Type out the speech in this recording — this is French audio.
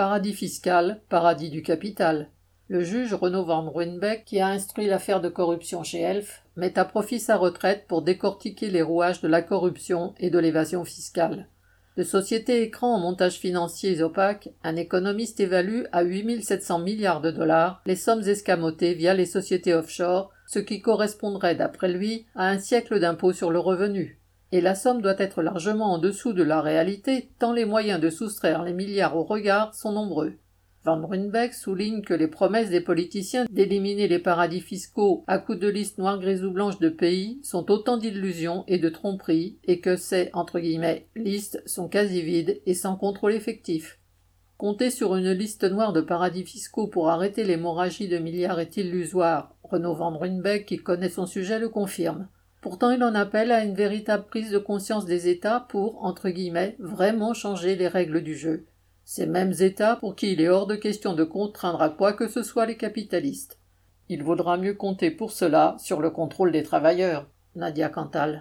paradis fiscal, paradis du capital. Le juge Renaud Van Ruynbeck, qui a instruit l'affaire de corruption chez Elf, met à profit sa retraite pour décortiquer les rouages de la corruption et de l'évasion fiscale. De société écran en montage financier opaques, un économiste évalue à 8700 milliards de dollars les sommes escamotées via les sociétés offshore, ce qui correspondrait d'après lui à un siècle d'impôts sur le revenu. Et la somme doit être largement en dessous de la réalité, tant les moyens de soustraire les milliards au regard sont nombreux. Van Runbeck souligne que les promesses des politiciens d'éliminer les paradis fiscaux à coups de listes noires, grises ou blanches de pays sont autant d'illusions et de tromperies et que ces entre guillemets listes sont quasi vides et sans contrôle effectif. Compter sur une liste noire de paradis fiscaux pour arrêter l'hémorragie de milliards est illusoire. Renaud Van Runbeck, qui connaît son sujet, le confirme. Pourtant, il en appelle à une véritable prise de conscience des États pour, entre guillemets, vraiment changer les règles du jeu. Ces mêmes États pour qui il est hors de question de contraindre à quoi que ce soit les capitalistes. Il vaudra mieux compter pour cela sur le contrôle des travailleurs. Nadia Cantal.